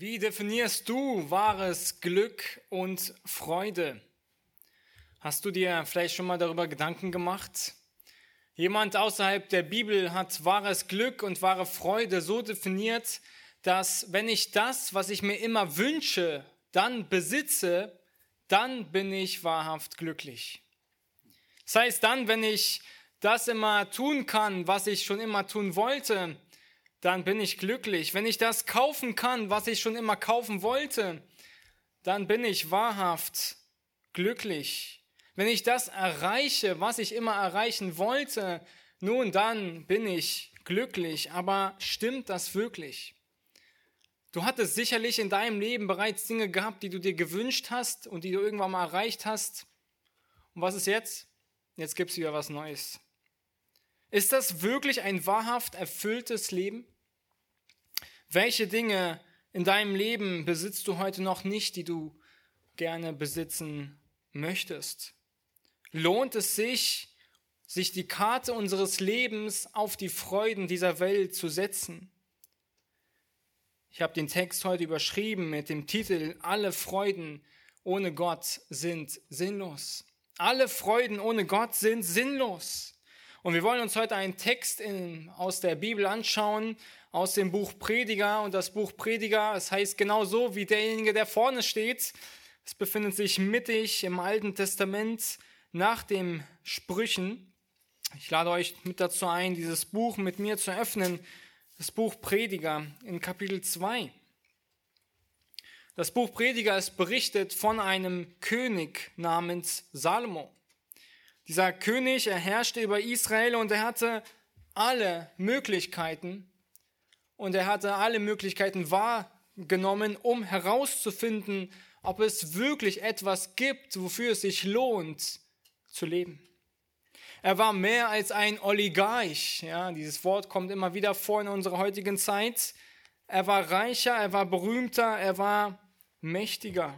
Wie definierst du wahres Glück und Freude? Hast du dir vielleicht schon mal darüber Gedanken gemacht? Jemand außerhalb der Bibel hat wahres Glück und wahre Freude so definiert, dass wenn ich das, was ich mir immer wünsche, dann besitze, dann bin ich wahrhaft glücklich. Das heißt dann, wenn ich das immer tun kann, was ich schon immer tun wollte, dann bin ich glücklich. Wenn ich das kaufen kann, was ich schon immer kaufen wollte, dann bin ich wahrhaft glücklich. Wenn ich das erreiche, was ich immer erreichen wollte, nun dann bin ich glücklich. Aber stimmt das wirklich? Du hattest sicherlich in deinem Leben bereits Dinge gehabt, die du dir gewünscht hast und die du irgendwann mal erreicht hast. Und was ist jetzt? Jetzt gibt es wieder was Neues. Ist das wirklich ein wahrhaft erfülltes Leben? Welche Dinge in deinem Leben besitzt du heute noch nicht, die du gerne besitzen möchtest? Lohnt es sich, sich die Karte unseres Lebens auf die Freuden dieser Welt zu setzen? Ich habe den Text heute überschrieben mit dem Titel Alle Freuden ohne Gott sind sinnlos. Alle Freuden ohne Gott sind sinnlos. Und wir wollen uns heute einen Text in, aus der Bibel anschauen, aus dem Buch Prediger. Und das Buch Prediger, es heißt genau so wie derjenige, der vorne steht. Es befindet sich mittig im Alten Testament nach dem Sprüchen. Ich lade euch mit dazu ein, dieses Buch mit mir zu öffnen. Das Buch Prediger in Kapitel 2. Das Buch Prediger ist berichtet von einem König namens Salomo. Dieser König, er herrschte über Israel und er hatte alle Möglichkeiten und er hatte alle Möglichkeiten wahrgenommen, um herauszufinden, ob es wirklich etwas gibt, wofür es sich lohnt zu leben. Er war mehr als ein Oligarch. Ja, dieses Wort kommt immer wieder vor in unserer heutigen Zeit. Er war reicher, er war berühmter, er war mächtiger.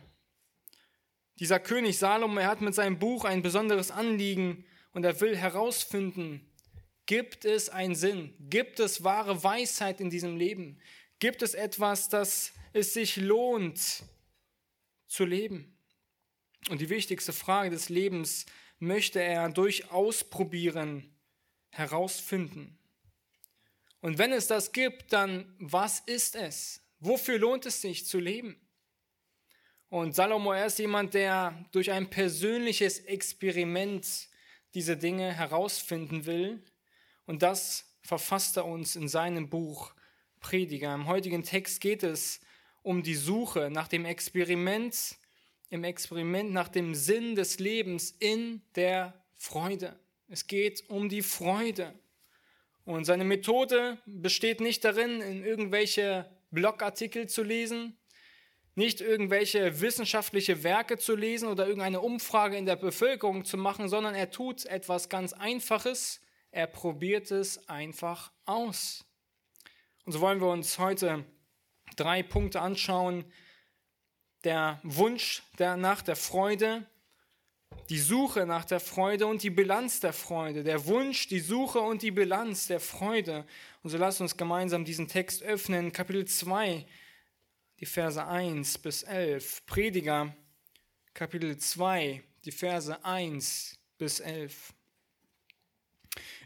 Dieser König Salomo, er hat mit seinem Buch ein besonderes Anliegen und er will herausfinden, gibt es einen Sinn? Gibt es wahre Weisheit in diesem Leben? Gibt es etwas, das es sich lohnt zu leben? Und die wichtigste Frage des Lebens möchte er durch Ausprobieren herausfinden. Und wenn es das gibt, dann was ist es? Wofür lohnt es sich zu leben? Und Salomo, er ist jemand, der durch ein persönliches Experiment diese Dinge herausfinden will. Und das verfasst er uns in seinem Buch Prediger. Im heutigen Text geht es um die Suche nach dem Experiment, im Experiment nach dem Sinn des Lebens in der Freude. Es geht um die Freude. Und seine Methode besteht nicht darin, in irgendwelche Blogartikel zu lesen, nicht irgendwelche wissenschaftliche Werke zu lesen oder irgendeine Umfrage in der Bevölkerung zu machen, sondern er tut etwas ganz Einfaches. Er probiert es einfach aus. Und so wollen wir uns heute drei Punkte anschauen. Der Wunsch der, nach der Freude, die Suche nach der Freude und die Bilanz der Freude. Der Wunsch, die Suche und die Bilanz der Freude. Und so lasst uns gemeinsam diesen Text öffnen, Kapitel 2, die Verse 1 bis 11. Prediger, Kapitel 2, die Verse 1 bis 11.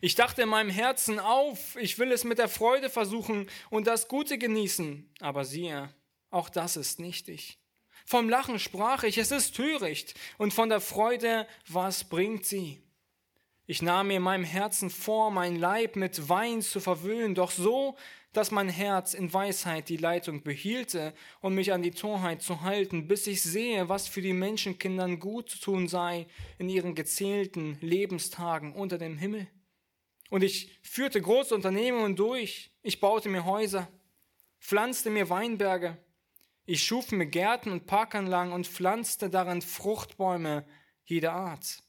Ich dachte in meinem Herzen auf, ich will es mit der Freude versuchen und das Gute genießen. Aber siehe, auch das ist nichtig. Vom Lachen sprach ich, es ist töricht, und von der Freude, was bringt sie? Ich nahm mir in meinem Herzen vor, mein Leib mit Wein zu verwöhnen, doch so, dass mein Herz in Weisheit die Leitung behielte und mich an die Torheit zu halten, bis ich sehe, was für die Menschenkindern gut zu tun sei in ihren gezählten Lebenstagen unter dem Himmel. Und ich führte große Unternehmungen durch, ich baute mir Häuser, pflanzte mir Weinberge, ich schuf mir Gärten und Parkanlagen und pflanzte darin Fruchtbäume jeder Art.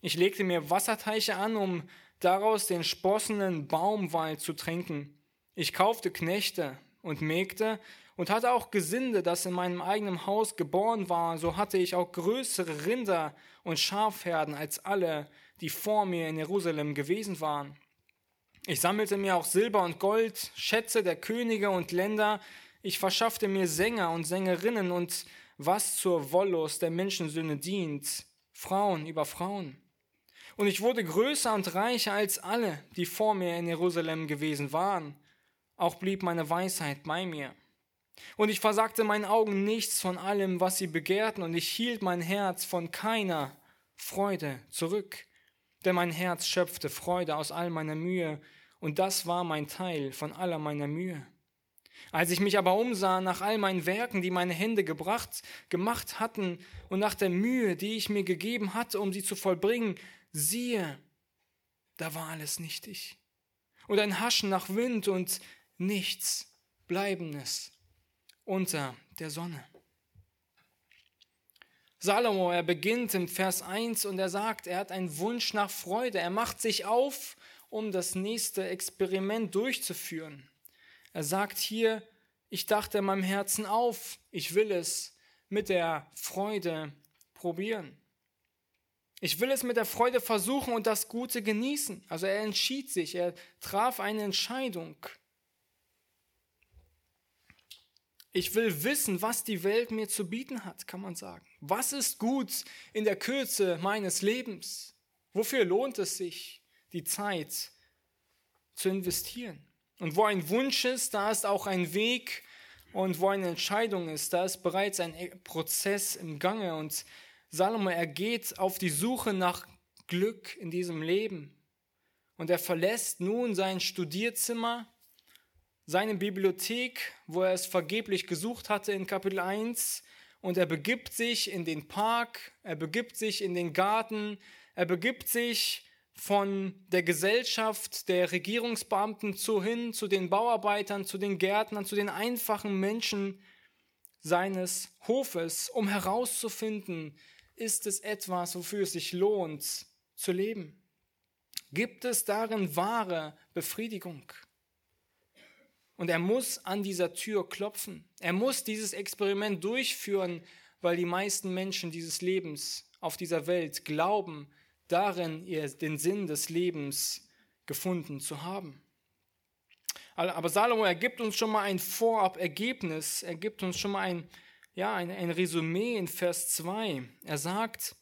Ich legte mir Wasserteiche an, um daraus den sprossenden Baumwald zu trinken. Ich kaufte Knechte und Mägde und hatte auch Gesinde, das in meinem eigenen Haus geboren war. So hatte ich auch größere Rinder und Schafherden als alle, die vor mir in Jerusalem gewesen waren. Ich sammelte mir auch Silber und Gold, Schätze der Könige und Länder. Ich verschaffte mir Sänger und Sängerinnen und was zur Wollust der Menschensöhne dient, Frauen über Frauen. Und ich wurde größer und reicher als alle, die vor mir in Jerusalem gewesen waren. Auch blieb meine Weisheit bei mir. Und ich versagte meinen Augen nichts von allem, was sie begehrten, und ich hielt mein Herz von keiner Freude zurück. Denn mein Herz schöpfte Freude aus all meiner Mühe, und das war mein Teil von aller meiner Mühe. Als ich mich aber umsah nach all meinen Werken, die meine Hände gebracht, gemacht hatten, und nach der Mühe, die ich mir gegeben hatte, um sie zu vollbringen, siehe, da war alles nichtig. Und ein Haschen nach Wind und nichts Bleibendes unter der Sonne. Salomo, er beginnt im Vers 1 und er sagt, er hat einen Wunsch nach Freude. Er macht sich auf, um das nächste Experiment durchzuführen. Er sagt hier, ich dachte in meinem Herzen auf, ich will es mit der Freude probieren. Ich will es mit der Freude versuchen und das Gute genießen. Also er entschied sich, er traf eine Entscheidung. Ich will wissen, was die Welt mir zu bieten hat, kann man sagen. Was ist gut in der Kürze meines Lebens? Wofür lohnt es sich, die Zeit zu investieren? Und wo ein Wunsch ist, da ist auch ein Weg. Und wo eine Entscheidung ist, da ist bereits ein Prozess im Gange. Und Salomo, er geht auf die Suche nach Glück in diesem Leben. Und er verlässt nun sein Studierzimmer, seine Bibliothek, wo er es vergeblich gesucht hatte in Kapitel 1. Und er begibt sich in den Park, er begibt sich in den Garten, er begibt sich von der Gesellschaft der Regierungsbeamten zu hin zu den Bauarbeitern, zu den Gärtnern, zu den einfachen Menschen seines Hofes, um herauszufinden, ist es etwas, wofür es sich lohnt zu leben? Gibt es darin wahre Befriedigung? Und er muss an dieser Tür klopfen. Er muss dieses Experiment durchführen, weil die meisten Menschen dieses Lebens auf dieser Welt glauben, darin ihr den Sinn des Lebens gefunden zu haben. Aber Salomo ergibt uns schon mal ein Vorab-Ergebnis, er gibt uns schon mal ein, ja, ein, ein Resümee in Vers 2. Er sagt,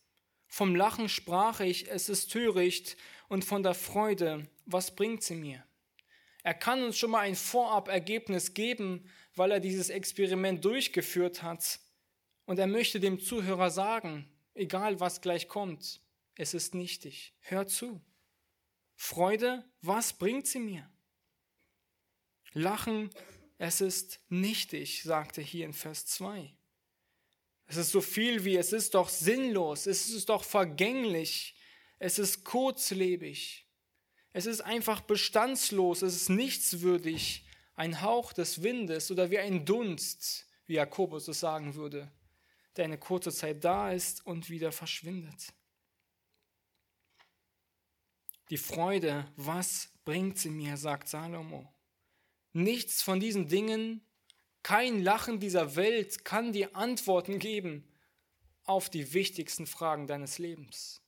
vom Lachen sprach ich, es ist töricht, und von der Freude, was bringt sie mir? Er kann uns schon mal ein Vorab-Ergebnis geben, weil er dieses Experiment durchgeführt hat. Und er möchte dem Zuhörer sagen, egal was gleich kommt, es ist nichtig. Hör zu. Freude, was bringt sie mir? Lachen, es ist nichtig, sagt er hier in Vers 2. Es ist so viel wie, es ist doch sinnlos, es ist doch vergänglich, es ist kurzlebig, es ist einfach bestandslos, es ist nichtswürdig, ein Hauch des Windes oder wie ein Dunst, wie Jakobus es sagen würde, der eine kurze Zeit da ist und wieder verschwindet. Die Freude, was bringt sie mir, sagt Salomo. Nichts von diesen Dingen, kein Lachen dieser Welt kann dir Antworten geben auf die wichtigsten Fragen deines Lebens.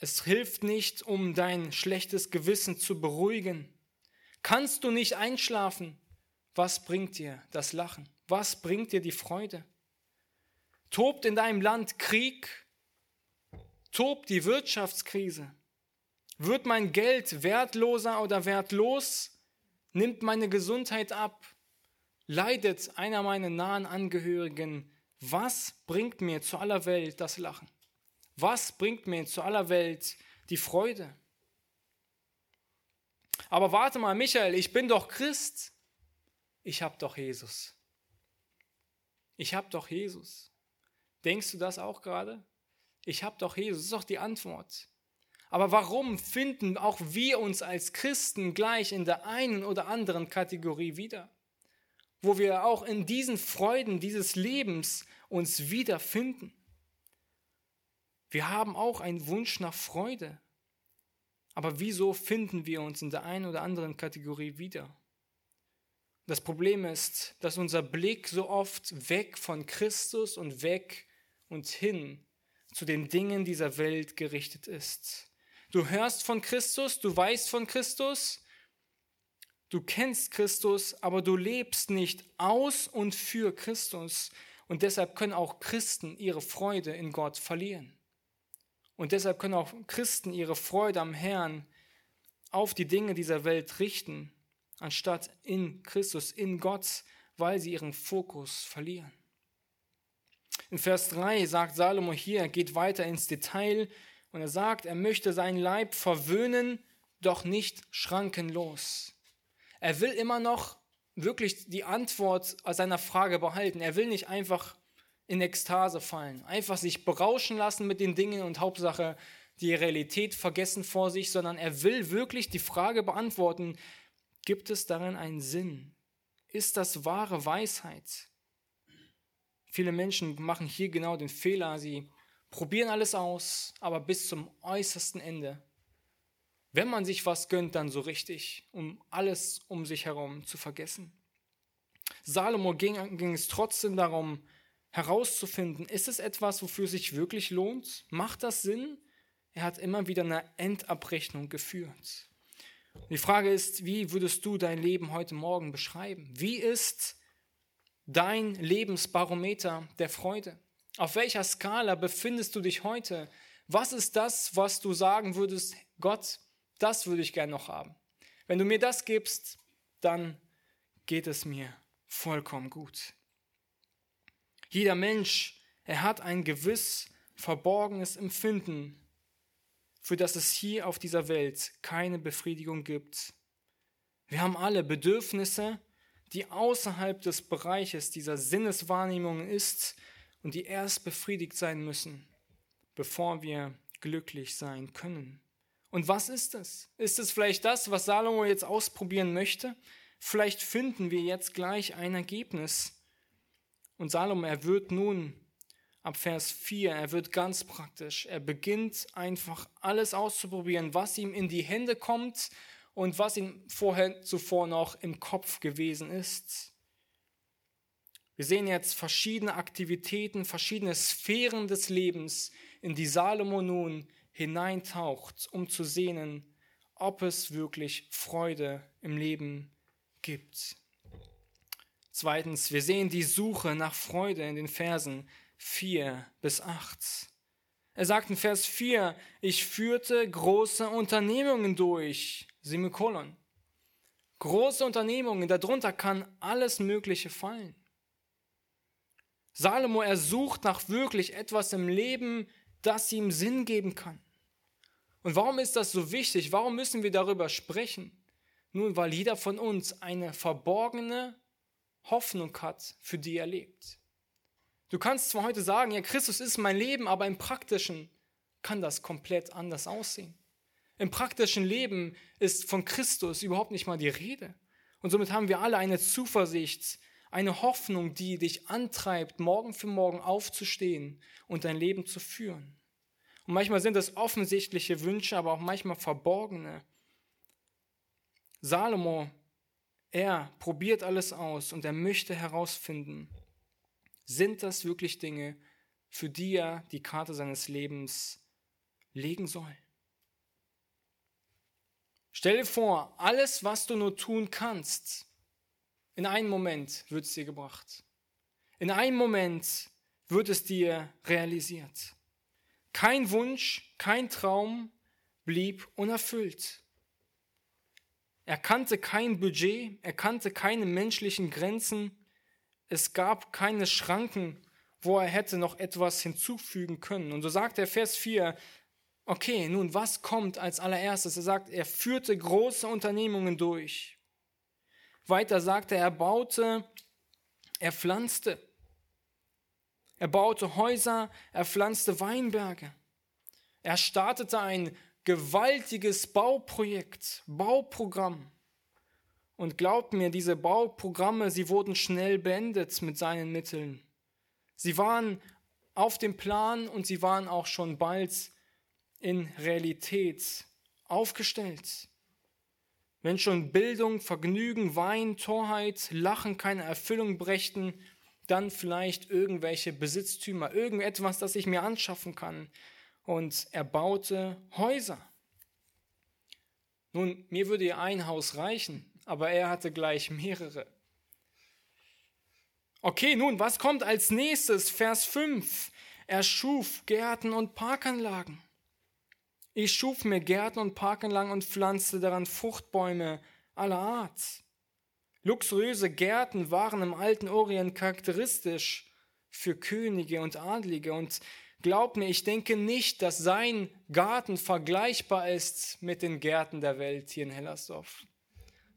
Es hilft nicht, um dein schlechtes Gewissen zu beruhigen. Kannst du nicht einschlafen? Was bringt dir das Lachen? Was bringt dir die Freude? Tobt in deinem Land Krieg? tobt die Wirtschaftskrise? Wird mein Geld wertloser oder wertlos? Nimmt meine Gesundheit ab? Leidet einer meiner nahen Angehörigen? Was bringt mir zu aller Welt das Lachen? Was bringt mir zu aller Welt die Freude? Aber warte mal, Michael, ich bin doch Christ. Ich habe doch Jesus. Ich habe doch Jesus. Denkst du das auch gerade? Ich habe doch Jesus, das ist doch die Antwort. Aber warum finden auch wir uns als Christen gleich in der einen oder anderen Kategorie wieder? Wo wir auch in diesen Freuden dieses Lebens uns wiederfinden. Wir haben auch einen Wunsch nach Freude. Aber wieso finden wir uns in der einen oder anderen Kategorie wieder? Das Problem ist, dass unser Blick so oft weg von Christus und weg und hin zu den Dingen dieser Welt gerichtet ist. Du hörst von Christus, du weißt von Christus, Du kennst Christus, aber du lebst nicht aus und für Christus. Und deshalb können auch Christen ihre Freude in Gott verlieren. Und deshalb können auch Christen ihre Freude am Herrn auf die Dinge dieser Welt richten, anstatt in Christus, in Gott, weil sie ihren Fokus verlieren. In Vers 3 sagt Salomo hier, er geht weiter ins Detail und er sagt, er möchte seinen Leib verwöhnen, doch nicht schrankenlos. Er will immer noch wirklich die Antwort seiner Frage behalten. Er will nicht einfach in Ekstase fallen, einfach sich berauschen lassen mit den Dingen und Hauptsache die Realität vergessen vor sich, sondern er will wirklich die Frage beantworten, gibt es darin einen Sinn? Ist das wahre Weisheit? Viele Menschen machen hier genau den Fehler, sie probieren alles aus, aber bis zum äußersten Ende. Wenn man sich was gönnt, dann so richtig, um alles um sich herum zu vergessen. Salomo ging, ging es trotzdem darum, herauszufinden, ist es etwas, wofür sich wirklich lohnt? Macht das Sinn? Er hat immer wieder eine Endabrechnung geführt. Die Frage ist, wie würdest du dein Leben heute Morgen beschreiben? Wie ist dein Lebensbarometer der Freude? Auf welcher Skala befindest du dich heute? Was ist das, was du sagen würdest, Gott, das würde ich gern noch haben? Wenn du mir das gibst, dann geht es mir vollkommen gut. Jeder Mensch, er hat ein gewiss verborgenes Empfinden für das es hier auf dieser Welt keine Befriedigung gibt. Wir haben alle Bedürfnisse, die außerhalb des Bereiches dieser Sinneswahrnehmung ist und die erst befriedigt sein müssen, bevor wir glücklich sein können. Und was ist es? Ist es vielleicht das, was Salomo jetzt ausprobieren möchte? Vielleicht finden wir jetzt gleich ein Ergebnis. Und Salomo, er wird nun ab Vers 4, er wird ganz praktisch. Er beginnt einfach alles auszuprobieren, was ihm in die Hände kommt und was ihm vorher zuvor noch im Kopf gewesen ist. Wir sehen jetzt verschiedene Aktivitäten, verschiedene Sphären des Lebens, in die Salomo nun hineintaucht, um zu sehen, ob es wirklich Freude im Leben gibt. Zweitens, wir sehen die Suche nach Freude in den Versen 4 bis 8. Er sagt in Vers 4, ich führte große Unternehmungen durch. Semikolon. Große Unternehmungen, darunter kann alles Mögliche fallen. Salomo, er sucht nach wirklich etwas im Leben, das ihm Sinn geben kann. Und warum ist das so wichtig? Warum müssen wir darüber sprechen? Nun, weil jeder von uns eine verborgene Hoffnung hat, für die er lebt. Du kannst zwar heute sagen, ja, Christus ist mein Leben, aber im praktischen kann das komplett anders aussehen. Im praktischen Leben ist von Christus überhaupt nicht mal die Rede. Und somit haben wir alle eine Zuversicht, eine Hoffnung, die dich antreibt, morgen für morgen aufzustehen und dein Leben zu führen. Und manchmal sind es offensichtliche Wünsche, aber auch manchmal verborgene. Salomo, er probiert alles aus und er möchte herausfinden, sind das wirklich Dinge, für die er die Karte seines Lebens legen soll? Stell dir vor, alles, was du nur tun kannst, in einem Moment wird es dir gebracht. In einem Moment wird es dir realisiert. Kein Wunsch, kein Traum blieb unerfüllt. Er kannte kein Budget, er kannte keine menschlichen Grenzen, es gab keine Schranken, wo er hätte noch etwas hinzufügen können. Und so sagt er Vers 4, okay, nun was kommt als allererstes? Er sagt, er führte große Unternehmungen durch. Weiter sagt er, er baute, er pflanzte. Er baute Häuser, er pflanzte Weinberge. Er startete ein gewaltiges Bauprojekt, Bauprogramm. Und glaubt mir, diese Bauprogramme, sie wurden schnell beendet mit seinen Mitteln. Sie waren auf dem Plan und sie waren auch schon bald in Realität aufgestellt. Wenn schon Bildung, Vergnügen, Wein, Torheit, Lachen keine Erfüllung brächten, dann vielleicht irgendwelche Besitztümer, irgendetwas, das ich mir anschaffen kann. Und er baute Häuser. Nun, mir würde ja ein Haus reichen. aber er hatte gleich mehrere. Okay, nun, was kommt als nächstes? Vers 5. Er schuf Gärten und Parkanlagen. Ich schuf mir Gärten und Parkanlagen und pflanzte daran Fruchtbäume aller Art. Luxuriöse Gärten waren im alten Orient charakteristisch für Könige und Adlige. Und glaubt mir, ich denke nicht, dass sein Garten vergleichbar ist mit den Gärten der Welt hier in Hellersdorf.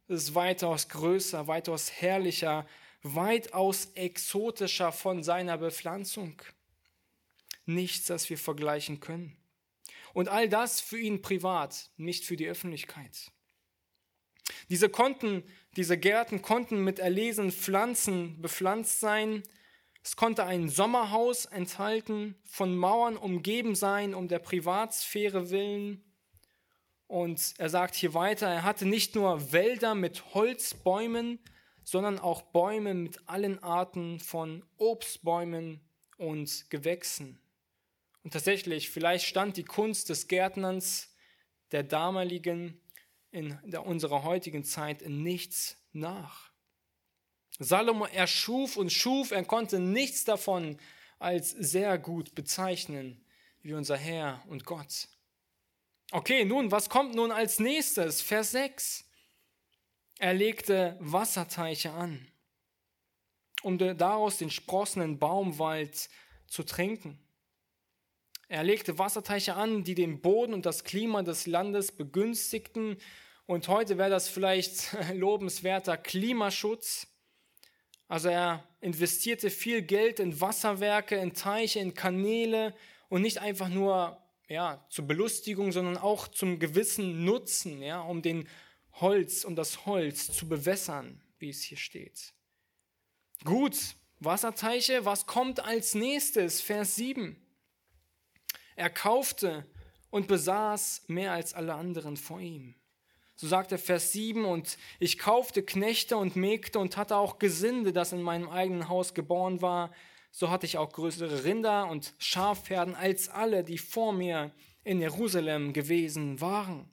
Es ist weitaus größer, weitaus herrlicher, weitaus exotischer von seiner Bepflanzung. Nichts, das wir vergleichen können. Und all das für ihn privat, nicht für die Öffentlichkeit. Diese konnten, diese Gärten konnten mit erlesenen Pflanzen bepflanzt sein. Es konnte ein Sommerhaus enthalten, von Mauern umgeben sein, um der Privatsphäre willen. Und er sagt hier weiter, er hatte nicht nur Wälder mit Holzbäumen, sondern auch Bäume mit allen Arten von Obstbäumen und Gewächsen. Und tatsächlich, vielleicht stand die Kunst des Gärtnerns der damaligen, in der, unserer heutigen Zeit in nichts nach. Salomo erschuf und schuf, er konnte nichts davon als sehr gut bezeichnen, wie unser Herr und Gott. Okay, nun, was kommt nun als nächstes? Vers 6. Er legte Wasserteiche an, um daraus den sprossenden Baumwald zu trinken. Er legte Wasserteiche an, die den Boden und das Klima des Landes begünstigten. Und heute wäre das vielleicht lobenswerter Klimaschutz. Also er investierte viel Geld in Wasserwerke, in Teiche, in Kanäle und nicht einfach nur ja, zur Belustigung, sondern auch zum gewissen Nutzen, ja, um den Holz, um das Holz zu bewässern, wie es hier steht. Gut, Wasserteiche, was kommt als nächstes? Vers 7. Er kaufte und besaß mehr als alle anderen vor ihm. So sagt er Vers 7, und ich kaufte Knechte und Mägde und hatte auch Gesinde, das in meinem eigenen Haus geboren war. So hatte ich auch größere Rinder und Schafherden als alle, die vor mir in Jerusalem gewesen waren.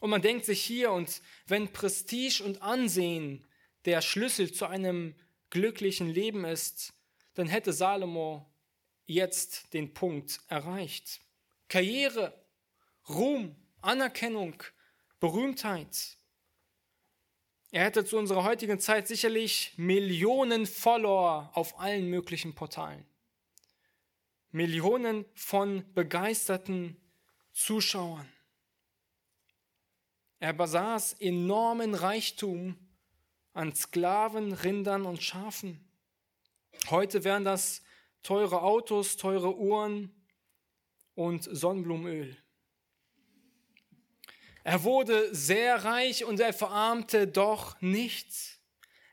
Und man denkt sich hier, und wenn Prestige und Ansehen der Schlüssel zu einem glücklichen Leben ist, dann hätte Salomo jetzt den Punkt erreicht. Karriere, Ruhm, Anerkennung, Berühmtheit. Er hätte zu unserer heutigen Zeit sicherlich Millionen Follower auf allen möglichen Portalen. Millionen von begeisterten Zuschauern. Er besaß enormen Reichtum an Sklaven, Rindern und Schafen. Heute wären das teure Autos, teure Uhren und Sonnenblumenöl. Er wurde sehr reich und er verarmte doch nichts.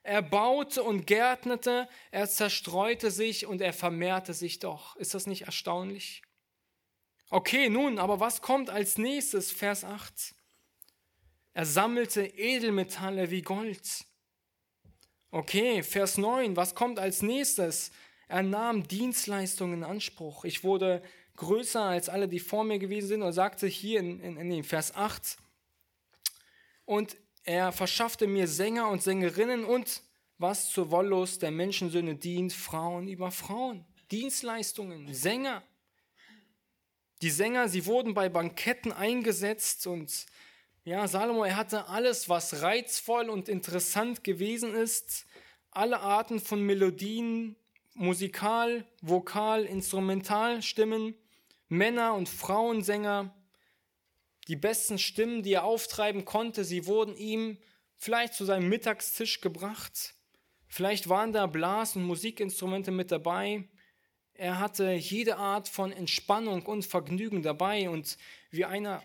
Er baute und gärtnete, er zerstreute sich und er vermehrte sich doch. Ist das nicht erstaunlich? Okay, nun, aber was kommt als nächstes? Vers 8. Er sammelte Edelmetalle wie Gold. Okay, Vers 9, was kommt als nächstes? Er nahm Dienstleistungen in Anspruch. Ich wurde größer als alle, die vor mir gewesen sind und sagte hier in, in, in Vers 8, und er verschaffte mir Sänger und Sängerinnen und was zur Wollust der Menschensöhne dient, Frauen über Frauen. Dienstleistungen, Sänger. Die Sänger, sie wurden bei Banketten eingesetzt und ja, Salomo, er hatte alles, was reizvoll und interessant gewesen ist, alle Arten von Melodien, Musikal, Vokal, Instrumentalstimmen, Männer- und Frauensänger, die besten Stimmen, die er auftreiben konnte, sie wurden ihm vielleicht zu seinem Mittagstisch gebracht. Vielleicht waren da Blas- und Musikinstrumente mit dabei. Er hatte jede Art von Entspannung und Vergnügen dabei. Und wie einer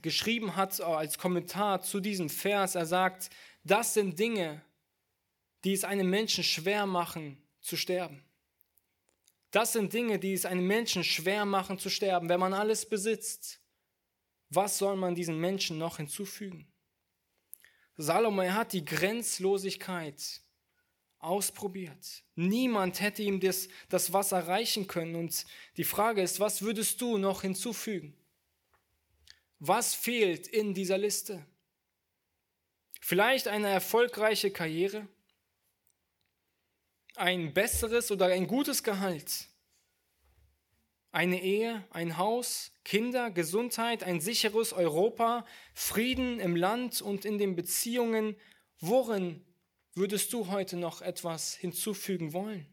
geschrieben hat äh, als Kommentar zu diesem Vers. Er sagt, das sind Dinge, die es einem Menschen schwer machen zu sterben. Das sind Dinge, die es einem Menschen schwer machen zu sterben. Wenn man alles besitzt, was soll man diesen Menschen noch hinzufügen? Salomo, er hat die Grenzlosigkeit ausprobiert. Niemand hätte ihm das, das Wasser reichen können. Und die Frage ist, was würdest du noch hinzufügen? Was fehlt in dieser Liste? Vielleicht eine erfolgreiche Karriere, ein besseres oder ein gutes Gehalt, eine Ehe, ein Haus, Kinder, Gesundheit, ein sicheres Europa, Frieden im Land und in den Beziehungen. Worin würdest du heute noch etwas hinzufügen wollen?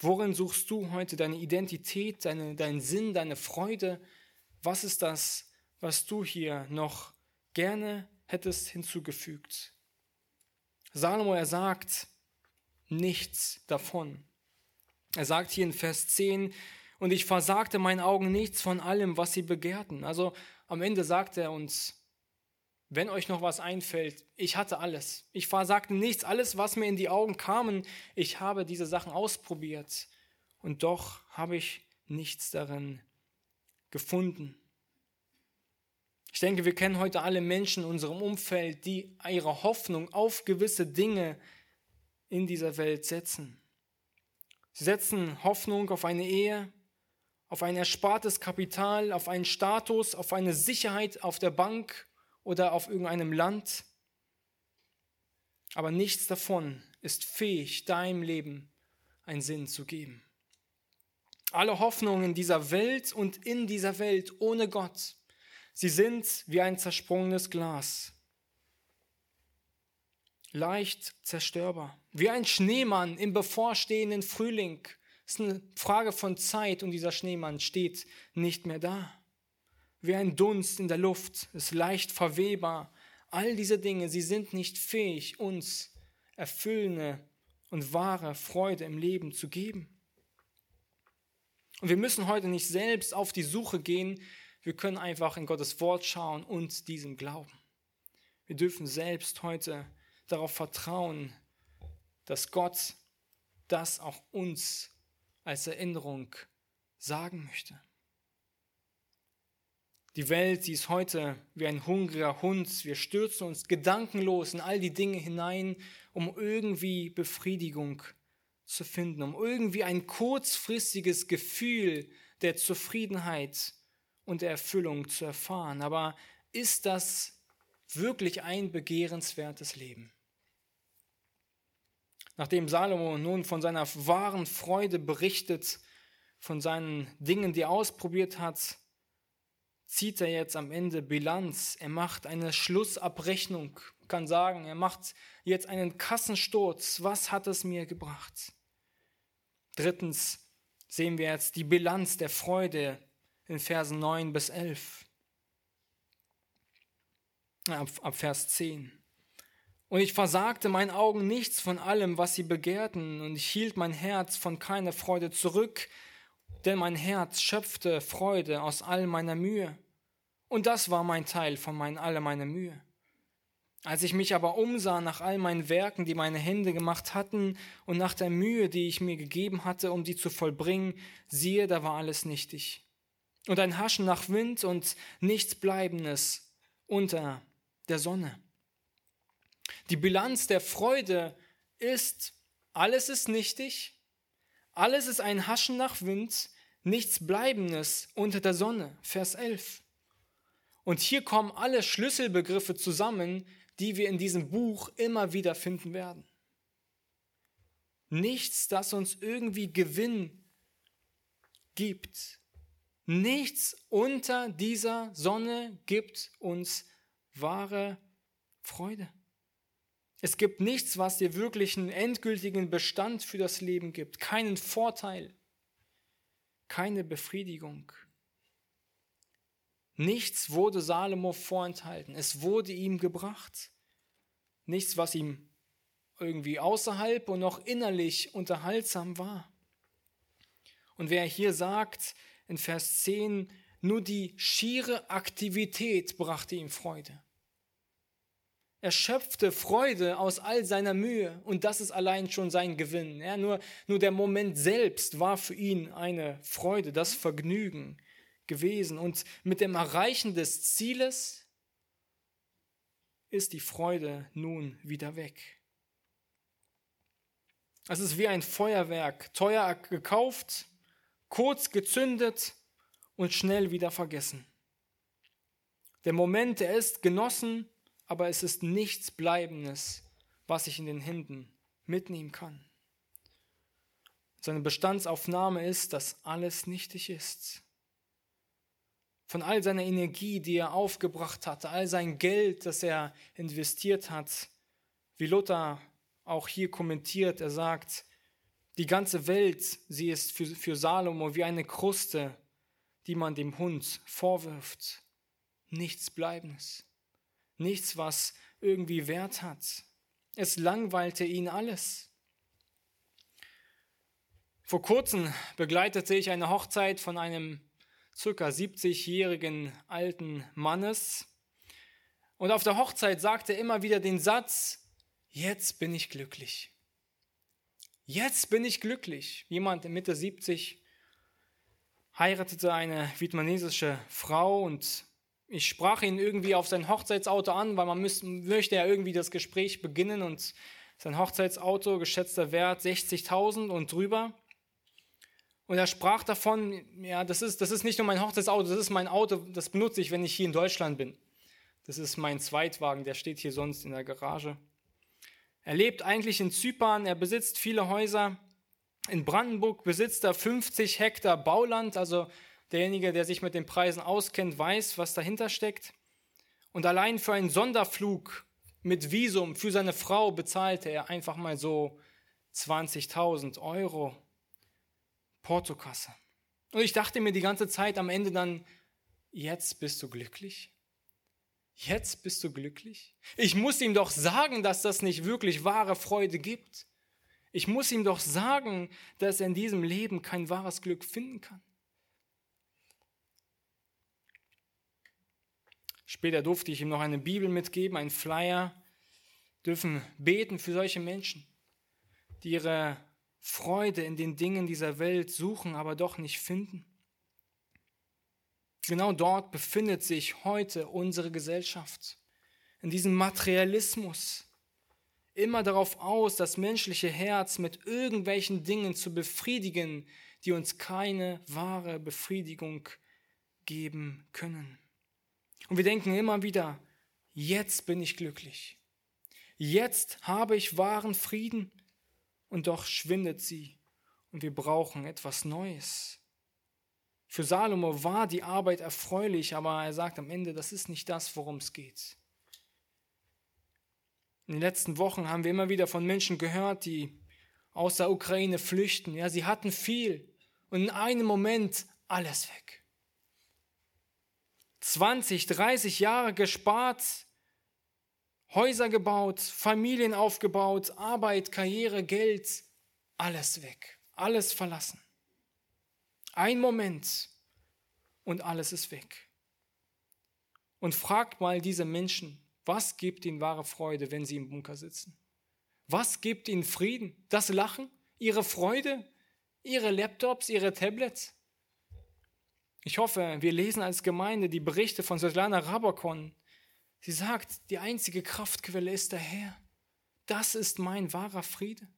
Worin suchst du heute deine Identität, deine, deinen Sinn, deine Freude? Was ist das, was du hier noch gerne hättest hinzugefügt? Salomo, er sagt nichts davon. Er sagt hier in Vers 10, und ich versagte meinen Augen nichts von allem, was sie begehrten. Also am Ende sagt er uns, wenn euch noch was einfällt, ich hatte alles. Ich versagte nichts, alles, was mir in die Augen kam, ich habe diese Sachen ausprobiert. Und doch habe ich nichts darin gefunden. Ich denke, wir kennen heute alle Menschen in unserem Umfeld, die ihre Hoffnung auf gewisse Dinge in dieser Welt setzen. Sie setzen Hoffnung auf eine Ehe, auf ein erspartes Kapital, auf einen Status, auf eine Sicherheit auf der Bank oder auf irgendeinem Land. Aber nichts davon ist fähig, deinem Leben einen Sinn zu geben. Alle Hoffnungen dieser Welt und in dieser Welt ohne Gott, sie sind wie ein zersprungenes Glas. Leicht zerstörbar, wie ein Schneemann im bevorstehenden Frühling es ist eine Frage von Zeit und dieser Schneemann steht nicht mehr da. Wie ein Dunst in der Luft, ist leicht verwehbar. All diese Dinge, sie sind nicht fähig, uns erfüllende und wahre Freude im Leben zu geben. Und wir müssen heute nicht selbst auf die Suche gehen, wir können einfach in Gottes Wort schauen und diesem glauben. Wir dürfen selbst heute darauf vertrauen, dass Gott das auch uns als Erinnerung sagen möchte. Die Welt, sie ist heute wie ein hungriger Hund. Wir stürzen uns gedankenlos in all die Dinge hinein, um irgendwie Befriedigung zu finden, um irgendwie ein kurzfristiges Gefühl der Zufriedenheit und der Erfüllung zu erfahren. Aber ist das wirklich ein begehrenswertes Leben? Nachdem Salomo nun von seiner wahren Freude berichtet, von seinen Dingen, die er ausprobiert hat, zieht er jetzt am Ende Bilanz. Er macht eine Schlussabrechnung, kann sagen, er macht jetzt einen Kassensturz. Was hat es mir gebracht? Drittens sehen wir jetzt die Bilanz der Freude in Versen 9 bis 11. Ab, ab Vers 10. Und ich versagte meinen Augen nichts von allem, was sie begehrten, und ich hielt mein Herz von keiner Freude zurück, denn mein Herz schöpfte Freude aus all meiner Mühe. Und das war mein Teil von mein, all meiner Mühe. Als ich mich aber umsah nach all meinen Werken, die meine Hände gemacht hatten, und nach der Mühe, die ich mir gegeben hatte, um die zu vollbringen, siehe, da war alles nichtig. Und ein Haschen nach Wind und nichts Bleibendes unter der Sonne. Die Bilanz der Freude ist, alles ist nichtig, alles ist ein Haschen nach Wind, nichts Bleibendes unter der Sonne. Vers 11. Und hier kommen alle Schlüsselbegriffe zusammen, die wir in diesem Buch immer wieder finden werden. Nichts, das uns irgendwie Gewinn gibt. Nichts unter dieser Sonne gibt uns wahre Freude. Es gibt nichts, was dir wirklich einen endgültigen Bestand für das Leben gibt, keinen Vorteil, keine Befriedigung. Nichts wurde Salomo vorenthalten, es wurde ihm gebracht. Nichts, was ihm irgendwie außerhalb und noch innerlich unterhaltsam war. Und wer hier sagt in Vers 10, nur die schiere Aktivität brachte ihm Freude. Er schöpfte Freude aus all seiner Mühe und das ist allein schon sein Gewinn. Ja, nur, nur der Moment selbst war für ihn eine Freude, das Vergnügen gewesen. Und mit dem Erreichen des Zieles ist die Freude nun wieder weg. Es ist wie ein Feuerwerk, teuer gekauft, kurz gezündet und schnell wieder vergessen. Der Moment, der ist genossen, aber es ist nichts Bleibendes, was ich in den Händen mitnehmen kann. Seine Bestandsaufnahme ist, dass alles nichtig ist. Von all seiner Energie, die er aufgebracht hatte, all sein Geld, das er investiert hat, wie Luther auch hier kommentiert, er sagt, die ganze Welt, sie ist für, für Salomo wie eine Kruste, die man dem Hund vorwirft. Nichts Bleibendes. Nichts, was irgendwie Wert hat. Es langweilte ihn alles. Vor kurzem begleitete ich eine Hochzeit von einem circa 70-jährigen alten Mannes. Und auf der Hochzeit sagte er immer wieder den Satz, jetzt bin ich glücklich. Jetzt bin ich glücklich. Jemand in Mitte 70 heiratete eine vietnamesische Frau und ich sprach ihn irgendwie auf sein Hochzeitsauto an, weil man müsste, möchte ja irgendwie das Gespräch beginnen und sein Hochzeitsauto, geschätzter Wert 60.000 und drüber. Und er sprach davon, ja, das ist, das ist nicht nur mein Hochzeitsauto, das ist mein Auto, das benutze ich, wenn ich hier in Deutschland bin. Das ist mein Zweitwagen, der steht hier sonst in der Garage. Er lebt eigentlich in Zypern, er besitzt viele Häuser. In Brandenburg besitzt er 50 Hektar Bauland, also derjenige, der sich mit den Preisen auskennt, weiß, was dahinter steckt. Und allein für einen Sonderflug mit Visum für seine Frau bezahlte er einfach mal so 20.000 Euro. Portokasse. Und ich dachte mir die ganze Zeit am Ende dann, jetzt bist du glücklich? Jetzt bist du glücklich? Ich muss ihm doch sagen, dass das nicht wirklich wahre Freude gibt. Ich muss ihm doch sagen, dass er in diesem Leben kein wahres Glück finden kann. Später durfte ich ihm noch eine Bibel mitgeben, einen Flyer, dürfen beten für solche Menschen, die ihre Freude in den Dingen dieser Welt suchen, aber doch nicht finden. Genau dort befindet sich heute unsere Gesellschaft, in diesem Materialismus, immer darauf aus, das menschliche Herz mit irgendwelchen Dingen zu befriedigen, die uns keine wahre Befriedigung geben können. Und wir denken immer wieder, jetzt bin ich glücklich. Jetzt habe ich wahren Frieden und doch schwindet sie und wir brauchen etwas Neues. Für Salomo war die Arbeit erfreulich, aber er sagt am Ende, das ist nicht das, worum es geht. In den letzten Wochen haben wir immer wieder von Menschen gehört, die aus der Ukraine flüchten. Ja, sie hatten viel und in einem Moment alles weg. 20, 30 Jahre gespart, Häuser gebaut, Familien aufgebaut, Arbeit, Karriere, Geld, alles weg, alles verlassen. Ein Moment und alles ist weg. Und fragt mal diese Menschen, was gibt ihnen wahre Freude, wenn sie im Bunker sitzen? Was gibt ihnen Frieden? Das Lachen? Ihre Freude? Ihre Laptops? Ihre Tablets? Ich hoffe, wir lesen als Gemeinde die Berichte von Svetlana Rabakon, Sie sagt, die einzige Kraftquelle ist der Herr. Das ist mein wahrer Friede.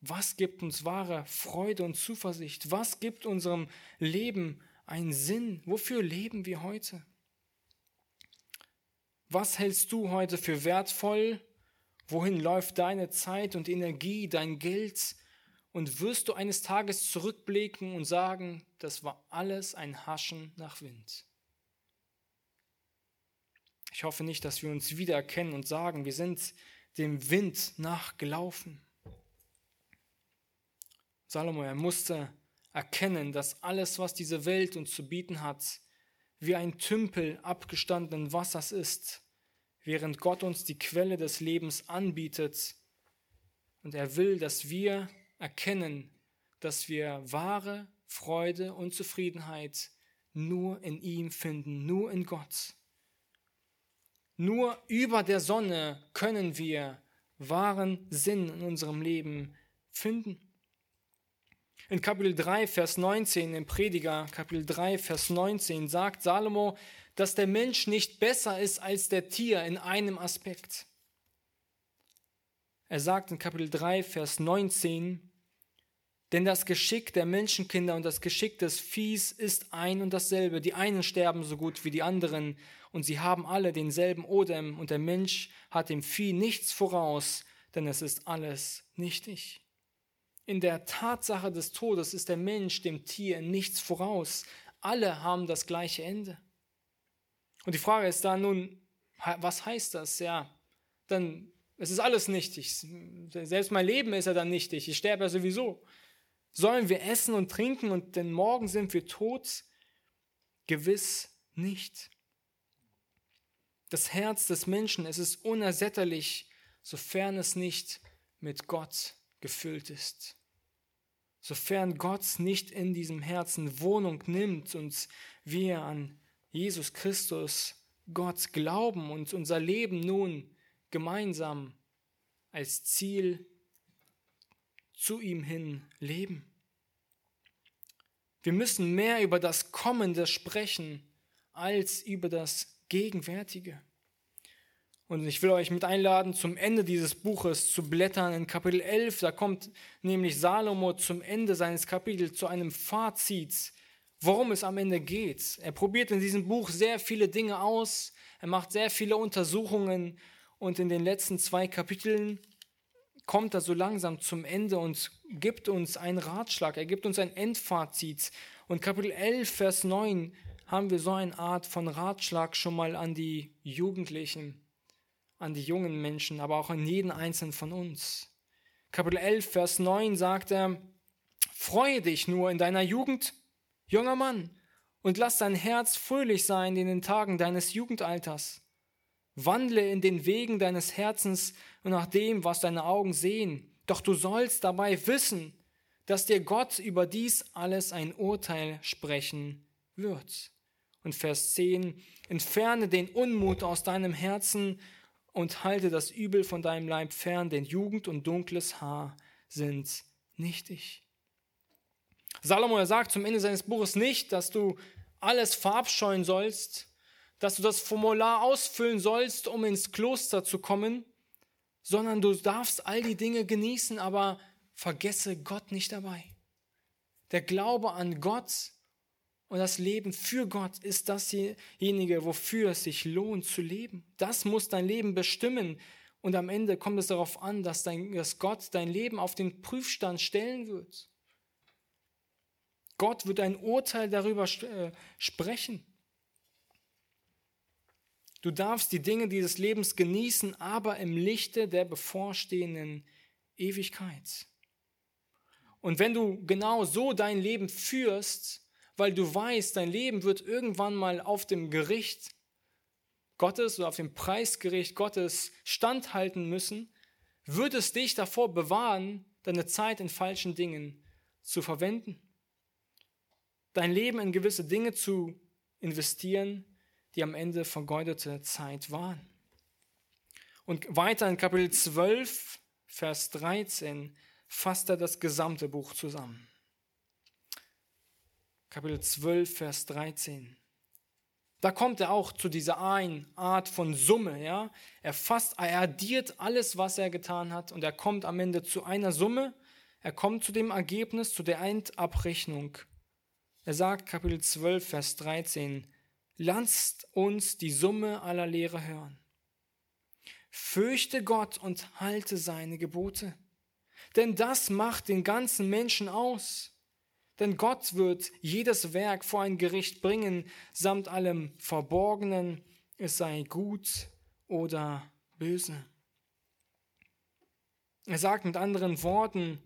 Was gibt uns wahre Freude und Zuversicht? Was gibt unserem Leben einen Sinn? Wofür leben wir heute? Was hältst du heute für wertvoll? Wohin läuft deine Zeit und Energie, dein Geld? Und wirst du eines Tages zurückblicken und sagen, das war alles ein Haschen nach Wind? Ich hoffe nicht, dass wir uns wiedererkennen und sagen, wir sind dem Wind nachgelaufen. Salomo, er musste erkennen, dass alles, was diese Welt uns zu bieten hat, wie ein Tümpel abgestandenen Wassers ist, während Gott uns die Quelle des Lebens anbietet. Und er will, dass wir erkennen, dass wir wahre Freude und Zufriedenheit nur in ihm finden, nur in Gott. Nur über der Sonne können wir wahren Sinn in unserem Leben finden. In Kapitel 3, Vers 19, im Prediger, Kapitel 3, Vers 19, sagt Salomo, dass der Mensch nicht besser ist als der Tier in einem Aspekt. Er sagt in Kapitel 3, Vers 19, Denn das Geschick der Menschenkinder und das Geschick des Viehs ist ein und dasselbe. Die einen sterben so gut wie die anderen, und sie haben alle denselben Odem, und der Mensch hat dem Vieh nichts voraus, denn es ist alles nichtig. In der Tatsache des Todes ist der Mensch dem Tier nichts voraus. Alle haben das gleiche Ende. Und die Frage ist da nun, was heißt das? Ja, dann, es ist alles nichtig. Selbst mein Leben ist ja dann nichtig. Ich sterbe ja sowieso. Sollen wir essen und trinken und denn morgen sind wir tot? Gewiss nicht. Das Herz des Menschen, es ist unersättlich, sofern es nicht mit Gott gefüllt ist. Sofern Gott nicht in diesem Herzen Wohnung nimmt und wir an Jesus Christus, Gott glauben und unser Leben nun gemeinsam als Ziel zu ihm hin leben. Wir müssen mehr über das Kommende sprechen als über das Gegenwärtige. Und ich will euch mit einladen, zum Ende dieses Buches zu blättern in Kapitel 11. Da kommt nämlich Salomo zum Ende seines Kapitels zu einem Fazit, worum es am Ende geht. Er probiert in diesem Buch sehr viele Dinge aus. Er macht sehr viele Untersuchungen. Und in den letzten zwei Kapiteln kommt er so langsam zum Ende und gibt uns einen Ratschlag, er gibt uns ein Endfazit. Und Kapitel 11, Vers 9 haben wir so eine Art von Ratschlag schon mal an die Jugendlichen, an die jungen Menschen, aber auch an jeden einzelnen von uns. Kapitel 11, Vers 9 sagt er, Freue dich nur in deiner Jugend, junger Mann, und lass dein Herz fröhlich sein in den Tagen deines Jugendalters Wandle in den Wegen deines Herzens und nach dem, was deine Augen sehen. Doch du sollst dabei wissen, dass dir Gott über dies alles ein Urteil sprechen wird. Und Vers 10, entferne den Unmut aus deinem Herzen und halte das Übel von deinem Leib fern, denn Jugend und dunkles Haar sind nichtig. Salomo sagt zum Ende seines Buches nicht, dass du alles verabscheuen sollst, dass du das Formular ausfüllen sollst, um ins Kloster zu kommen, sondern du darfst all die Dinge genießen, aber vergesse Gott nicht dabei. Der Glaube an Gott und das Leben für Gott ist dasjenige, wofür es sich lohnt zu leben. Das muss dein Leben bestimmen. Und am Ende kommt es darauf an, dass, dein, dass Gott dein Leben auf den Prüfstand stellen wird. Gott wird ein Urteil darüber äh, sprechen. Du darfst die Dinge dieses Lebens genießen, aber im Lichte der bevorstehenden Ewigkeit. Und wenn du genau so dein Leben führst, weil du weißt, dein Leben wird irgendwann mal auf dem Gericht Gottes oder auf dem Preisgericht Gottes standhalten müssen, wird es dich davor bewahren, deine Zeit in falschen Dingen zu verwenden. Dein Leben in gewisse Dinge zu investieren, die am Ende vergeudete Zeit waren. Und weiter in Kapitel 12, Vers 13 fasst er das gesamte Buch zusammen. Kapitel 12, Vers 13. Da kommt er auch zu dieser einen Art von Summe, ja. Er fasst, er addiert alles, was er getan hat und er kommt am Ende zu einer Summe. Er kommt zu dem Ergebnis, zu der Endabrechnung. Er sagt, Kapitel 12, Vers 13, Lasst uns die Summe aller Lehre hören. Fürchte Gott und halte seine Gebote. Denn das macht den ganzen Menschen aus. Denn Gott wird jedes Werk vor ein Gericht bringen, samt allem Verborgenen, es sei gut oder böse. Er sagt mit anderen Worten,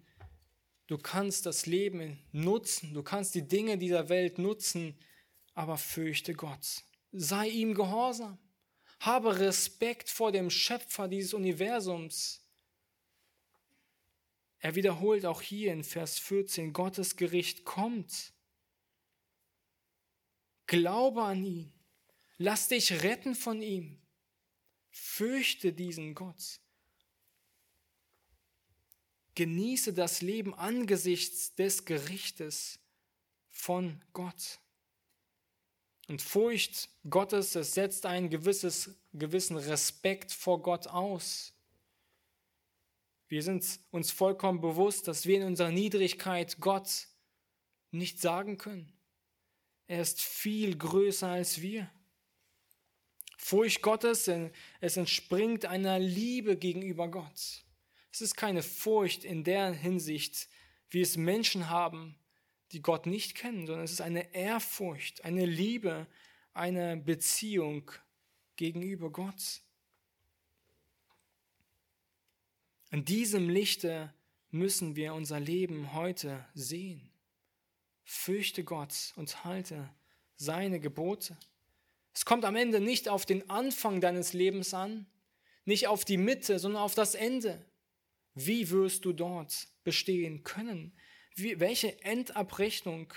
du kannst das Leben nutzen, du kannst die Dinge dieser Welt nutzen, aber fürchte Gott. Sei ihm gehorsam. Habe Respekt vor dem Schöpfer dieses Universums. Er wiederholt auch hier in Vers 14, Gottes Gericht kommt. Glaube an ihn. Lass dich retten von ihm. Fürchte diesen Gott. Genieße das Leben angesichts des Gerichtes von Gott. Und Furcht Gottes, es setzt einen gewisses, gewissen Respekt vor Gott aus. Wir sind uns vollkommen bewusst, dass wir in unserer Niedrigkeit Gott nicht sagen können. Er ist viel größer als wir. Furcht Gottes, es entspringt einer Liebe gegenüber Gott. Es ist keine Furcht in der Hinsicht, wie es Menschen haben, die Gott nicht kennen, sondern es ist eine Ehrfurcht, eine Liebe, eine Beziehung gegenüber Gott. In diesem Lichte müssen wir unser Leben heute sehen. Fürchte Gott und halte seine Gebote. Es kommt am Ende nicht auf den Anfang deines Lebens an, nicht auf die Mitte, sondern auf das Ende. Wie wirst du dort bestehen können? Wie, welche Endabrechnung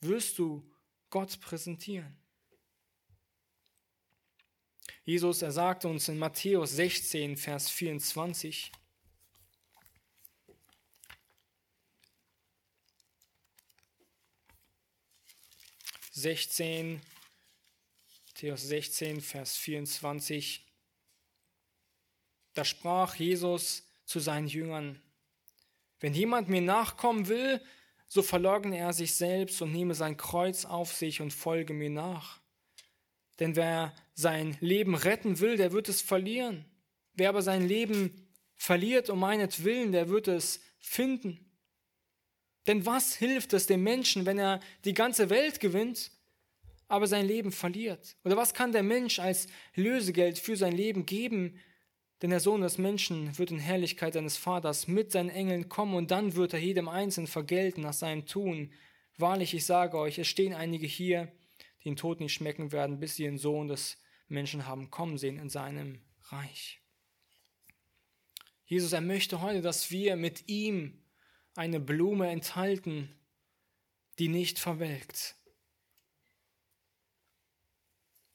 wirst du Gott präsentieren? Jesus, er sagte uns in Matthäus 16, Vers 24, Sechzehn, Matthäus 16, Vers 24. Da sprach Jesus zu seinen Jüngern, wenn jemand mir nachkommen will, so verleugne er sich selbst und nehme sein Kreuz auf sich und folge mir nach. Denn wer sein Leben retten will, der wird es verlieren. Wer aber sein Leben verliert um meinetwillen, der wird es finden. Denn was hilft es dem Menschen, wenn er die ganze Welt gewinnt, aber sein Leben verliert? Oder was kann der Mensch als Lösegeld für sein Leben geben, denn der Sohn des Menschen wird in Herrlichkeit seines Vaters mit seinen Engeln kommen und dann wird er jedem Einzelnen vergelten nach seinem Tun. Wahrlich, ich sage euch, es stehen einige hier, die den Tod nicht schmecken werden, bis sie den Sohn des Menschen haben kommen sehen in seinem Reich. Jesus, er möchte heute, dass wir mit ihm eine Blume enthalten, die nicht verwelkt,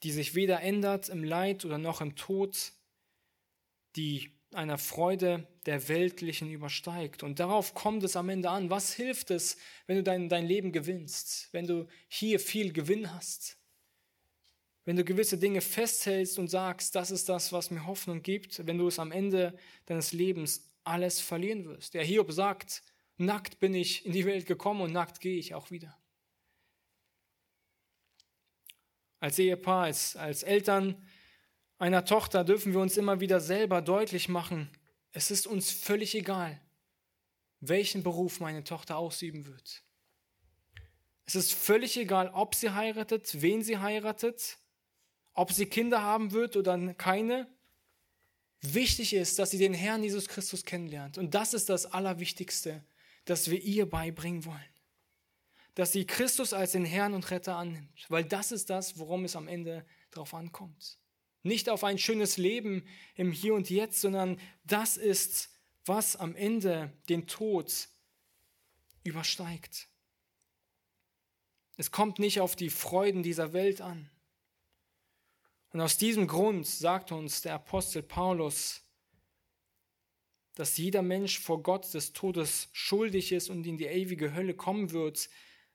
die sich weder ändert im Leid oder noch im Tod, die einer Freude der Weltlichen übersteigt. Und darauf kommt es am Ende an. Was hilft es, wenn du dein, dein Leben gewinnst, wenn du hier viel Gewinn hast? Wenn du gewisse Dinge festhältst und sagst, das ist das, was mir Hoffnung gibt, wenn du es am Ende deines Lebens alles verlieren wirst. Der Hiob sagt, nackt bin ich in die Welt gekommen und nackt gehe ich auch wieder. Als Ehepaar, als, als Eltern einer Tochter dürfen wir uns immer wieder selber deutlich machen, es ist uns völlig egal, welchen Beruf meine Tochter ausüben wird. Es ist völlig egal, ob sie heiratet, wen sie heiratet, ob sie Kinder haben wird oder keine. Wichtig ist, dass sie den Herrn Jesus Christus kennenlernt. Und das ist das Allerwichtigste, das wir ihr beibringen wollen. Dass sie Christus als den Herrn und Retter annimmt. Weil das ist das, worum es am Ende drauf ankommt. Nicht auf ein schönes Leben im Hier und Jetzt, sondern das ist, was am Ende den Tod übersteigt. Es kommt nicht auf die Freuden dieser Welt an. Und aus diesem Grund sagt uns der Apostel Paulus, dass jeder Mensch vor Gott des Todes schuldig ist und in die ewige Hölle kommen wird,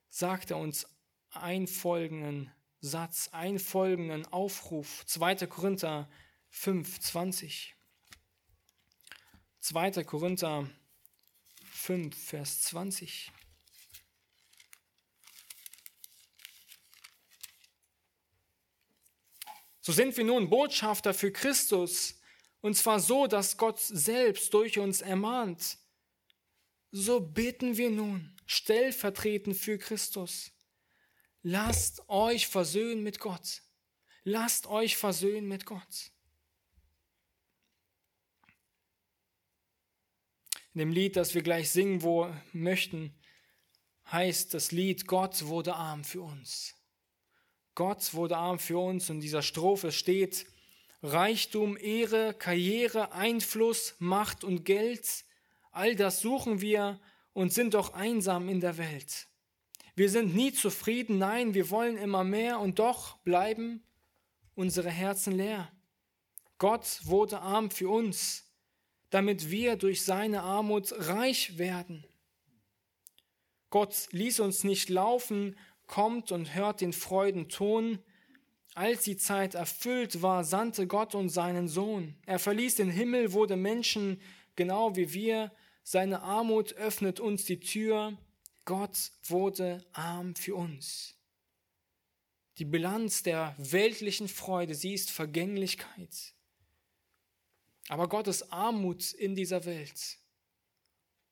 sagt er uns einen folgenden Satz, einen folgenden Aufruf. 2. Korinther 5, 20. 2. Korinther 5, Vers 20. So sind wir nun Botschafter für Christus, und zwar so, dass Gott selbst durch uns ermahnt. So beten wir nun stellvertretend für Christus. Lasst euch versöhnen mit Gott. Lasst euch versöhnen mit Gott. In dem Lied, das wir gleich singen wo, möchten, heißt das Lied, Gott wurde arm für uns. Gott wurde arm für uns und in dieser Strophe steht, Reichtum, Ehre, Karriere, Einfluss, Macht und Geld, all das suchen wir und sind doch einsam in der Welt. Wir sind nie zufrieden, nein, wir wollen immer mehr und doch bleiben unsere Herzen leer. Gott wurde arm für uns, damit wir durch seine Armut reich werden. Gott ließ uns nicht laufen, kommt und hört den Freudenton. Als die Zeit erfüllt war, sandte Gott uns seinen Sohn. Er verließ den Himmel, wurde Menschen genau wie wir. Seine Armut öffnet uns die Tür. Gott wurde arm für uns. Die Bilanz der weltlichen Freude, sie ist Vergänglichkeit. Aber Gottes Armut in dieser Welt,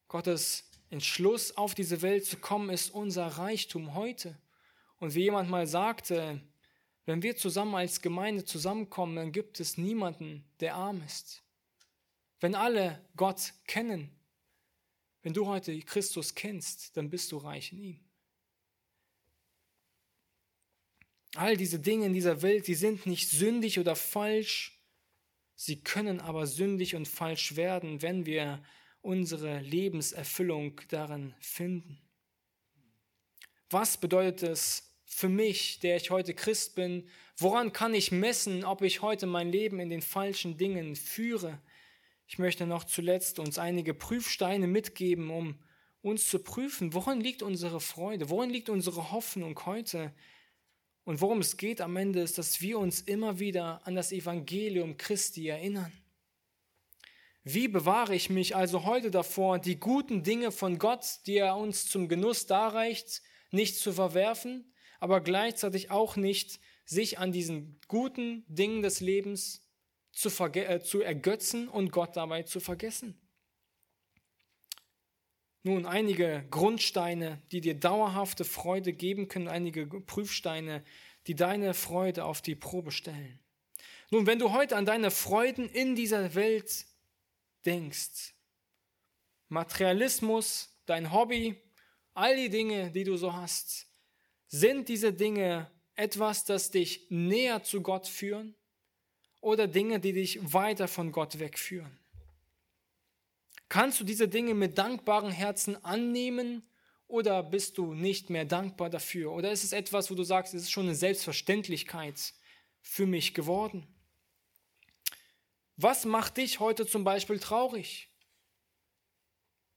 Gottes Entschluss auf diese Welt zu kommen, ist unser Reichtum heute. Und wie jemand mal sagte, wenn wir zusammen als Gemeinde zusammenkommen, dann gibt es niemanden, der arm ist. Wenn alle Gott kennen, wenn du heute Christus kennst, dann bist du reich in ihm. All diese Dinge in dieser Welt, die sind nicht sündig oder falsch, sie können aber sündig und falsch werden, wenn wir unsere Lebenserfüllung darin finden. Was bedeutet es für mich, der ich heute Christ bin? Woran kann ich messen, ob ich heute mein Leben in den falschen Dingen führe? Ich möchte noch zuletzt uns einige Prüfsteine mitgeben, um uns zu prüfen, worin liegt unsere Freude, worin liegt unsere Hoffnung heute? Und worum es geht am Ende ist, dass wir uns immer wieder an das Evangelium Christi erinnern. Wie bewahre ich mich also heute davor, die guten Dinge von Gott, die er uns zum Genuss darreicht, nicht zu verwerfen, aber gleichzeitig auch nicht sich an diesen guten Dingen des Lebens zu, äh, zu ergötzen und Gott dabei zu vergessen? Nun, einige Grundsteine, die dir dauerhafte Freude geben können, einige Prüfsteine, die deine Freude auf die Probe stellen. Nun, wenn du heute an deine Freuden in dieser Welt denkst. Materialismus, dein Hobby, all die Dinge, die du so hast, sind diese Dinge etwas, das dich näher zu Gott führen oder Dinge, die dich weiter von Gott wegführen? Kannst du diese Dinge mit dankbaren Herzen annehmen oder bist du nicht mehr dankbar dafür? Oder ist es etwas, wo du sagst, es ist schon eine Selbstverständlichkeit für mich geworden? Was macht dich heute zum Beispiel traurig?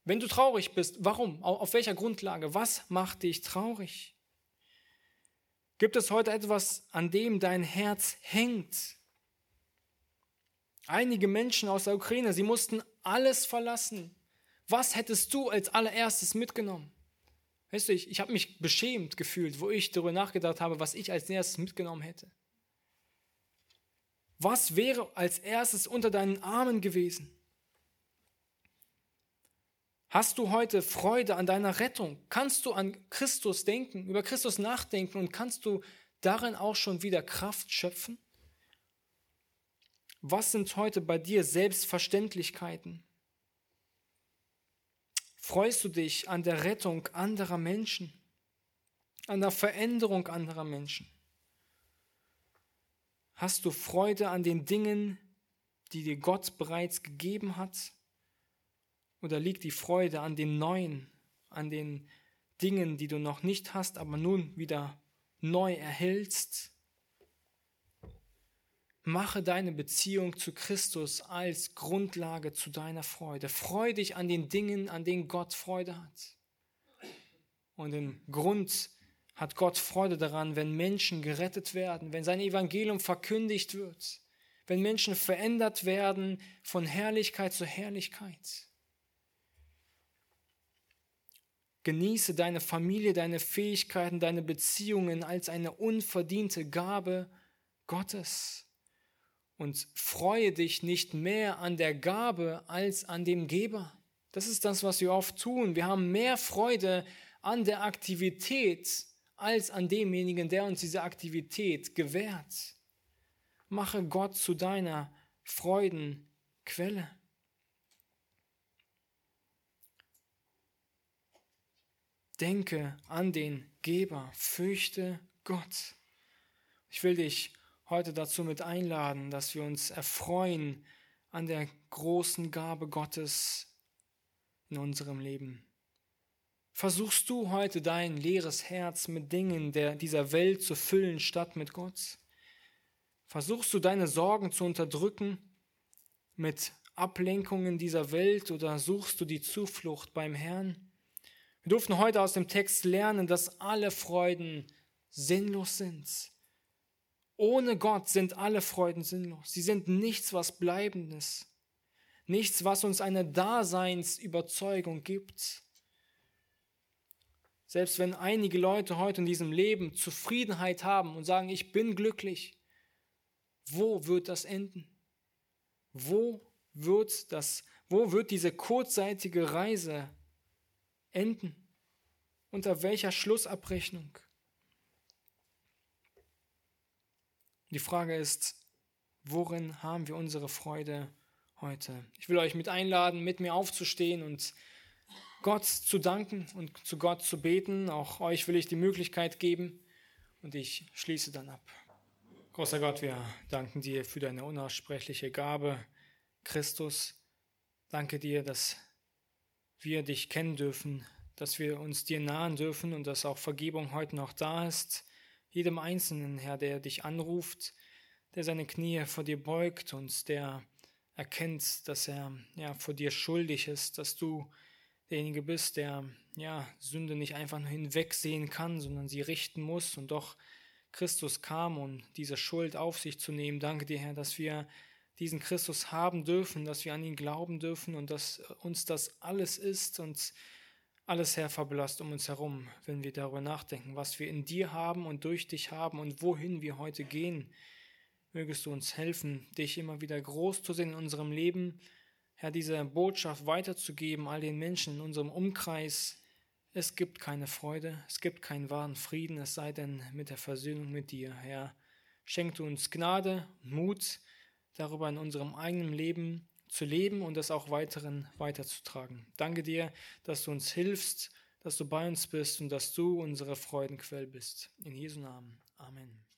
Wenn du traurig bist, warum? Auf welcher Grundlage? Was macht dich traurig? Gibt es heute etwas, an dem dein Herz hängt? Einige Menschen aus der Ukraine, sie mussten alles verlassen. Was hättest du als allererstes mitgenommen? Weißt du, ich, ich habe mich beschämt gefühlt, wo ich darüber nachgedacht habe, was ich als erstes mitgenommen hätte. Was wäre als erstes unter deinen Armen gewesen? Hast du heute Freude an deiner Rettung? Kannst du an Christus denken, über Christus nachdenken und kannst du darin auch schon wieder Kraft schöpfen? Was sind heute bei dir Selbstverständlichkeiten? Freust du dich an der Rettung anderer Menschen, an der Veränderung anderer Menschen? Hast du Freude an den Dingen, die dir Gott bereits gegeben hat? Oder liegt die Freude an den Neuen, an den Dingen, die du noch nicht hast, aber nun wieder neu erhältst? Mache deine Beziehung zu Christus als Grundlage zu deiner Freude. Freu dich an den Dingen, an denen Gott Freude hat. Und im Grund hat Gott Freude daran, wenn Menschen gerettet werden, wenn sein Evangelium verkündigt wird, wenn Menschen verändert werden von Herrlichkeit zu Herrlichkeit. Genieße deine Familie, deine Fähigkeiten, deine Beziehungen als eine unverdiente Gabe Gottes. Und freue dich nicht mehr an der Gabe als an dem Geber. Das ist das, was wir oft tun. Wir haben mehr Freude an der Aktivität als an demjenigen, der uns diese Aktivität gewährt. Mache Gott zu deiner Freudenquelle. Denke an den Geber, fürchte Gott. Ich will dich heute dazu mit einladen, dass wir uns erfreuen an der großen Gabe Gottes in unserem Leben. Versuchst du heute dein leeres Herz mit Dingen der, dieser Welt zu füllen, statt mit Gott? Versuchst du deine Sorgen zu unterdrücken mit Ablenkungen dieser Welt oder suchst du die Zuflucht beim Herrn? Wir durften heute aus dem Text lernen, dass alle Freuden sinnlos sind. Ohne Gott sind alle Freuden sinnlos. Sie sind nichts was Bleibendes. nichts, was uns eine Daseinsüberzeugung gibt. Selbst wenn einige Leute heute in diesem Leben Zufriedenheit haben und sagen, ich bin glücklich, wo wird das enden? Wo wird das, wo wird diese kurzzeitige Reise enden? Unter welcher Schlussabrechnung? Die Frage ist, worin haben wir unsere Freude heute? Ich will euch mit einladen, mit mir aufzustehen und Gott zu danken und zu Gott zu beten. Auch euch will ich die Möglichkeit geben und ich schließe dann ab. Großer Gott, wir danken dir für deine unaussprechliche Gabe, Christus. Danke dir, dass wir dich kennen dürfen, dass wir uns dir nahen dürfen und dass auch Vergebung heute noch da ist. Jedem Einzelnen, Herr, der dich anruft, der seine Knie vor dir beugt und der erkennt, dass er ja vor dir schuldig ist, dass du derjenige bist, der ja Sünde nicht einfach nur hinwegsehen kann, sondern sie richten muss und doch Christus kam, um diese Schuld auf sich zu nehmen. Danke dir, Herr, dass wir diesen Christus haben dürfen, dass wir an ihn glauben dürfen und dass uns das alles ist und alles, Herr, verblasst um uns herum, wenn wir darüber nachdenken, was wir in dir haben und durch dich haben und wohin wir heute gehen. Mögest du uns helfen, dich immer wieder groß zu sehen in unserem Leben, Herr, diese Botschaft weiterzugeben all den Menschen in unserem Umkreis. Es gibt keine Freude, es gibt keinen wahren Frieden, es sei denn mit der Versöhnung mit dir, Herr. Schenk du uns Gnade, Mut, darüber in unserem eigenen Leben zu leben und das auch weiteren weiterzutragen. Danke dir, dass du uns hilfst, dass du bei uns bist und dass du unsere Freudenquell bist. In Jesu Namen. Amen.